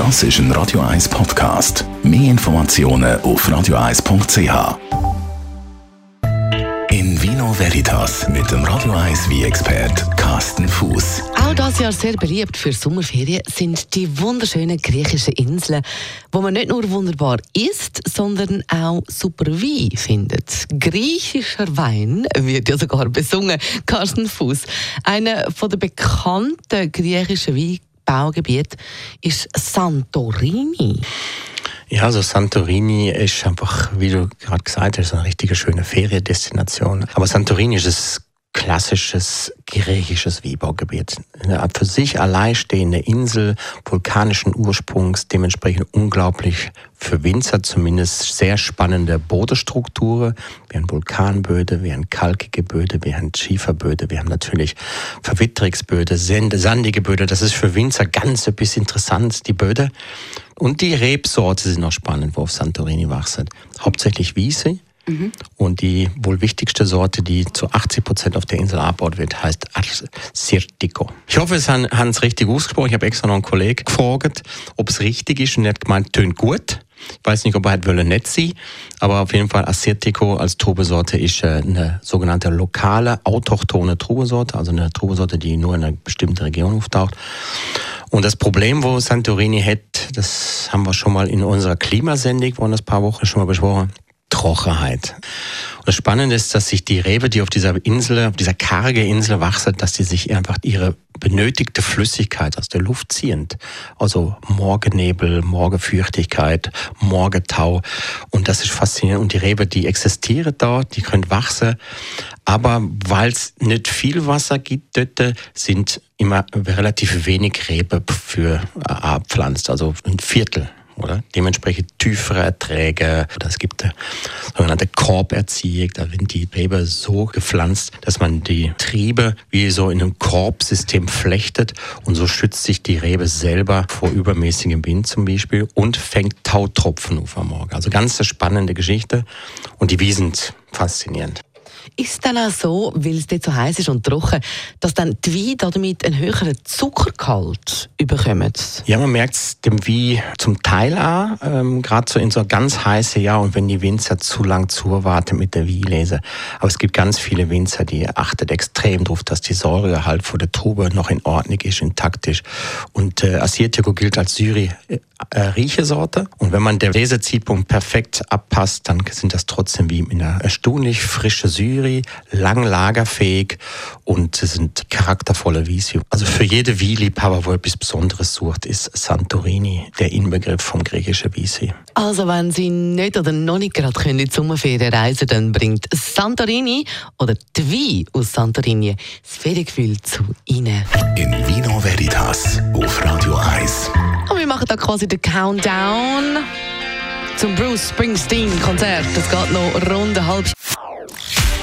Das ist ein Radio 1 Podcast. Mehr Informationen auf radio1.ch. In Vino Veritas mit dem Radio 1 wie expert Carsten Fuß. Auch das Jahr sehr beliebt für Sommerferien sind die wunderschönen griechischen Inseln, wo man nicht nur wunderbar isst, sondern auch super Wein findet. Griechischer Wein wird ja sogar besungen. Carsten Fuß, einer der bekannten griechischen Weinbaugebiete ist Santorini. Ja, also Santorini ist einfach, wie du gerade gesagt hast, eine richtige schöne Feriendestination. Aber Santorini ist ein klassisches griechisches Weinbaugebiet. Eine für sich alleinstehende Insel vulkanischen Ursprungs, dementsprechend unglaublich für Winzer zumindest sehr spannende Bodenstrukturen. Wir haben Vulkanböde, wir haben kalkige Böde, wir haben Schieferböde, wir haben natürlich Verwitterungsböde, sandige Böde. Das ist für Winzer ganz ein bisschen interessant, die Böde. Und die Rebsorte sind noch spannend, wo auf Santorini wachsen. Hauptsächlich Wiese. Und die wohl wichtigste Sorte, die zu 80 Prozent auf der Insel abgebaut wird, heißt Assyrtiko. Ich hoffe, es haben es richtig ausgesprochen. Ich habe extra noch einen Kollegen gefragt, ob es richtig ist. Und er hat gemeint, tönt gut. Ich weiß nicht, ob er halt wollen nett sein, aber auf jeden Fall Assyrtiko als Trubesorte ist äh, eine sogenannte lokale, autochtone Trubesorte, also eine Trubesorte, die nur in einer bestimmten Region auftaucht. Und das Problem, wo Santorini hat, das haben wir schon mal in unserer Klimasendung vor ein paar Wochen schon mal besprochen, Trockenheit. Und das Spannende ist, dass sich die Rebe, die auf dieser Insel, auf dieser karge Insel wachset, dass sie sich einfach ihre benötigte Flüssigkeit aus der Luft ziehend. Also Morgennebel, Morgenfeuchtigkeit, Morgentau. Und das ist faszinierend. Und die Rebe, die existieren dort, die können wachsen. Aber weil es nicht viel Wasser gibt dort, sind immer relativ wenig Rebe für äh, abpflanzt. Also ein Viertel oder? Dementsprechend tiefere Erträge. Es gibt sogenannte Korberziehung. Da werden die Rebe so gepflanzt, dass man die Triebe wie so in einem Korbsystem flechtet und so schützt sich die Rebe selber vor übermäßigem Wind zum Beispiel und fängt Tautropfen auf am Morgen. Also ganz eine spannende Geschichte und die Wiesen faszinierend. Ist es dann auch so, weil es dort so heiß ist und trocken, dass dann die Weine damit einen höheren Zuckergehalt bekommen? Ja, man merkt es dem Wein zum Teil an, ähm, gerade so in so ganz heiße Jahr und wenn die Winzer zu lang zuwarten mit der Weinlese. Aber es gibt ganz viele Winzer, die achten extrem darauf, dass die Säuregehalt vor der Trube noch in Ordnung ist, intakt ist. Und äh, Assyrtiko gilt als Syri äh, äh, Riechesorte. Und wenn man der Lesezeitpunkt perfekt abpasst, dann sind das trotzdem wie in einer erstaunlich frische Syri, lang lagerfähig und sind charaktervolle Wiese. Also für jede Wie-Liebhaber, wo etwas Besonderes sucht, ist Santorini der Inbegriff vom griechischen Wiese. Also wenn Sie nicht oder noch nicht gerade in die Sommerferien reisen dann bringt Santorini oder die Wein aus Santorini das Feriengefühl zu Ihnen. In Vino Veritas auf Radio 1. Und wir machen da quasi den Countdown zum Bruce Springsteen Konzert. Das geht noch rund eine halbe